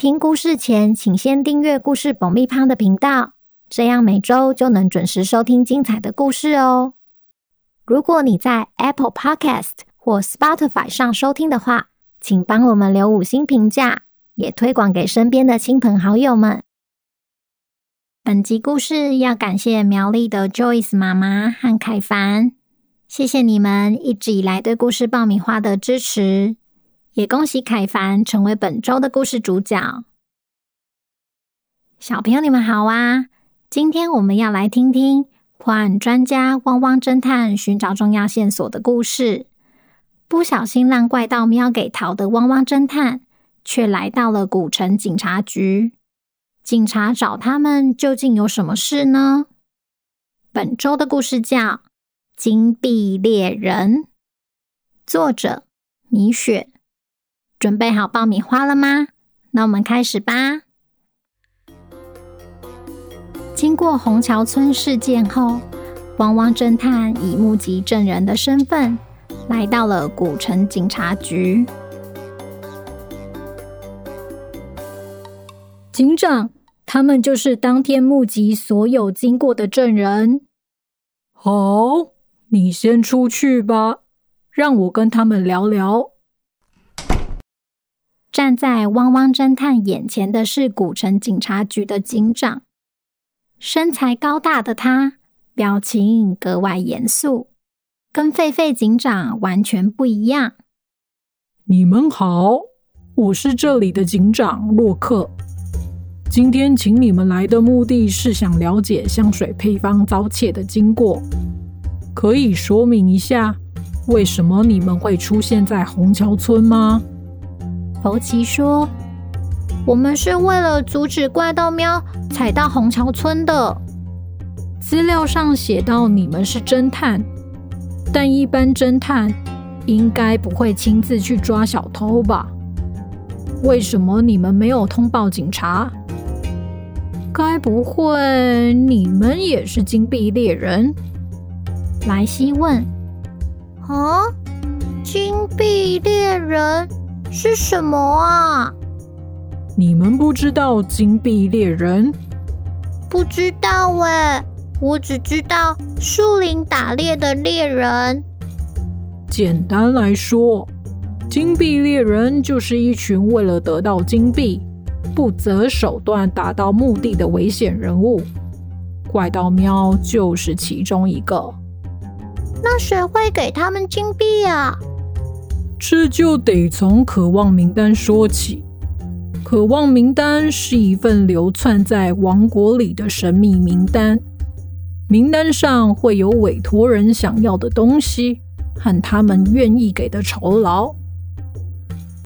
听故事前，请先订阅故事爆米花的频道，这样每周就能准时收听精彩的故事哦。如果你在 Apple Podcast 或 Spotify 上收听的话，请帮我们留五星评价，也推广给身边的亲朋好友们。本集故事要感谢苗栗的 Joyce 妈妈和凯凡，谢谢你们一直以来对故事爆米花的支持。也恭喜凯凡成为本周的故事主角。小朋友，你们好啊！今天我们要来听听破案专家汪汪侦探寻找重要线索的故事。不小心让怪盗喵给逃的汪汪侦探，却来到了古城警察局。警察找他们，究竟有什么事呢？本周的故事叫《金币猎人》，作者米雪。准备好爆米花了吗？那我们开始吧。经过虹桥村事件后，汪汪侦探以目击证人的身份来到了古城警察局。警长，他们就是当天目击所有经过的证人。好，你先出去吧，让我跟他们聊聊。站在汪汪侦探眼前的是古城警察局的警长，身材高大的他，表情格外严肃，跟狒狒警长完全不一样。你们好，我是这里的警长洛克。今天请你们来的目的是想了解香水配方遭窃的经过，可以说明一下为什么你们会出现在虹桥村吗？福奇说：“我们是为了阻止怪盗喵踩到虹桥村的。资料上写到你们是侦探，但一般侦探应该不会亲自去抓小偷吧？为什么你们没有通报警察？该不会你们也是金币猎人？”莱西问：“啊，金币猎人？”是什么啊？你们不知道金币猎人？不知道哎，我只知道树林打猎的猎人。简单来说，金币猎人就是一群为了得到金币，不择手段达到目的的危险人物。怪盗喵就是其中一个。那谁会给他们金币啊？这就得从渴望名单说起。渴望名单是一份流窜在王国里的神秘名单，名单上会有委托人想要的东西和他们愿意给的酬劳。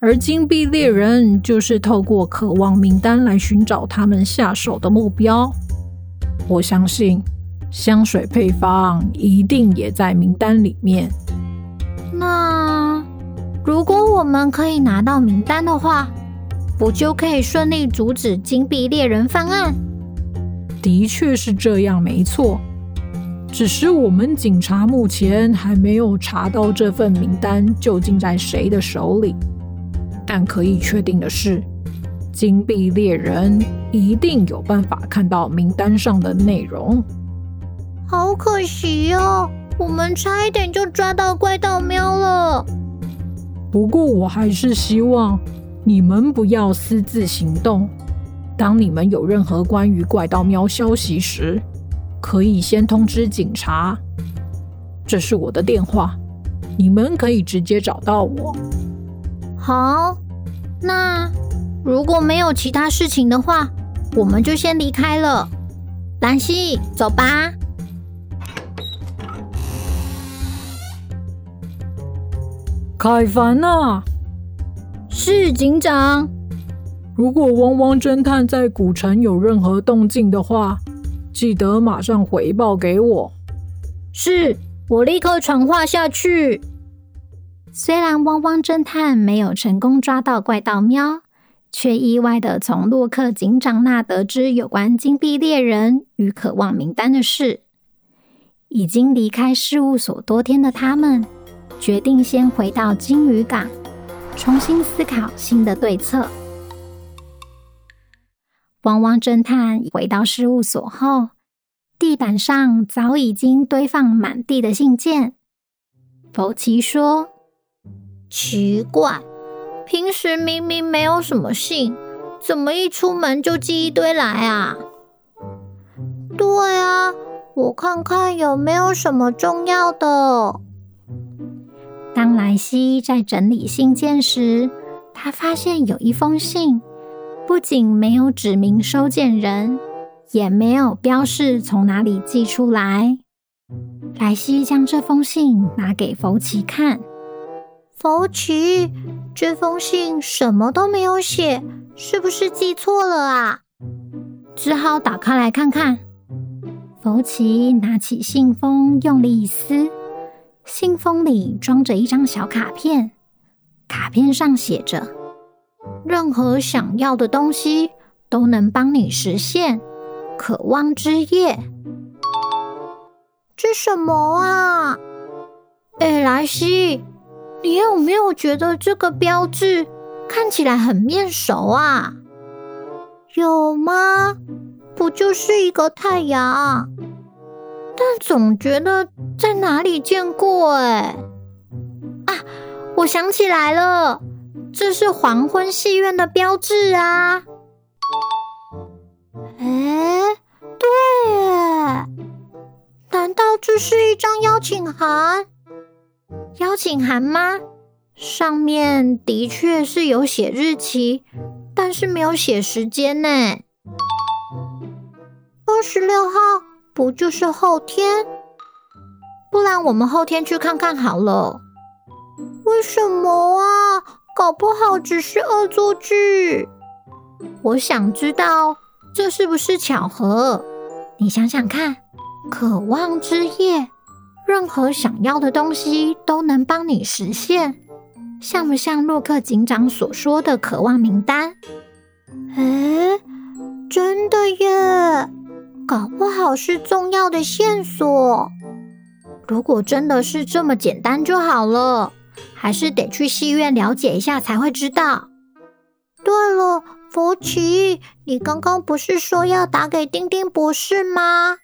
而金币猎人就是透过渴望名单来寻找他们下手的目标。我相信香水配方一定也在名单里面。那……如果我们可以拿到名单的话，不就可以顺利阻止金币猎人犯案？的确是这样，没错。只是我们警察目前还没有查到这份名单究竟在谁的手里。但可以确定的是，金币猎人一定有办法看到名单上的内容。好可惜哦，我们差一点就抓到怪盗喵了。不过，我还是希望你们不要私自行动。当你们有任何关于怪盗喵消息时，可以先通知警察。这是我的电话，你们可以直接找到我。好，那如果没有其他事情的话，我们就先离开了。兰西，走吧。凯凡啊，是警长。如果汪汪侦探在古城有任何动静的话，记得马上回报给我。是，我立刻传话下去。虽然汪汪侦探没有成功抓到怪盗喵，却意外的从洛克警长那得知有关金币猎人与渴望名单的事。已经离开事务所多天的他们，决定先回到鲸鱼港，重新思考新的对策。汪汪侦探回到事务所后，地板上早已经堆放满地的信件。福奇说：“奇怪，平时明明没有什么信，怎么一出门就寄一堆来啊？”“对啊，我看看有没有什么重要的。”当莱西在整理信件时，他发现有一封信，不仅没有指明收件人。也没有标示从哪里寄出来。莱西将这封信拿给福奇看。福奇，这封信什么都没有写，是不是寄错了啊？只好打开来看看。福奇拿起信封，用力一撕，信封里装着一张小卡片。卡片上写着：“任何想要的东西都能帮你实现。”渴望之夜，这什么啊？哎，莱西，你有没有觉得这个标志看起来很面熟啊？有吗？不就是一个太阳？但总觉得在哪里见过哎。啊，我想起来了，这是黄昏戏院的标志啊。哎，对！难道这是一张邀请函？邀请函吗？上面的确是有写日期，但是没有写时间呢。二十六号不就是后天？不然我们后天去看看好了。为什么啊？搞不好只是恶作剧。我想知道。这是不是巧合？你想想看，渴望之夜，任何想要的东西都能帮你实现，像不像洛克警长所说的渴望名单？哎，真的耶！搞不好是重要的线索。如果真的是这么简单就好了，还是得去戏院了解一下才会知道。对了。福奇，你刚刚不是说要打给丁丁博士吗？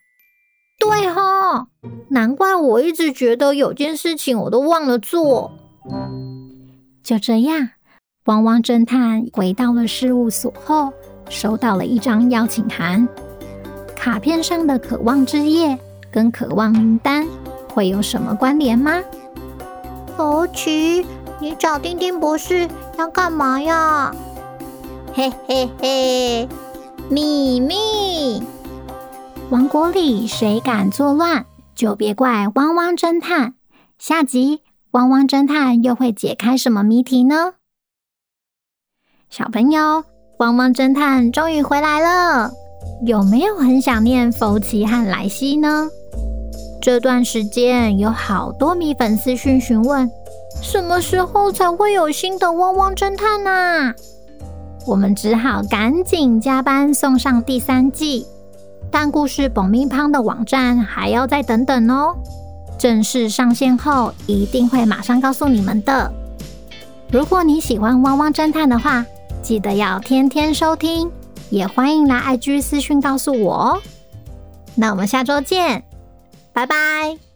对哈，难怪我一直觉得有件事情我都忘了做。就这样，汪汪侦探回到了事务所后，收到了一张邀请函。卡片上的渴望之夜跟渴望名单会有什么关联吗？福奇，你找丁丁博士要干嘛呀？嘿嘿嘿，秘密！王国里谁敢作乱，就别怪汪汪侦探。下集汪汪侦探又会解开什么谜题呢？小朋友，汪汪侦探终于回来了，有没有很想念福奇和莱西呢？这段时间有好多米粉私讯询问，什么时候才会有新的汪汪侦探啊？我们只好赶紧加班送上第三季，但故事爆米花的网站还要再等等哦。正式上线后，一定会马上告诉你们的。如果你喜欢汪汪侦探的话，记得要天天收听，也欢迎来 IG 私讯告诉我哦。那我们下周见，拜拜。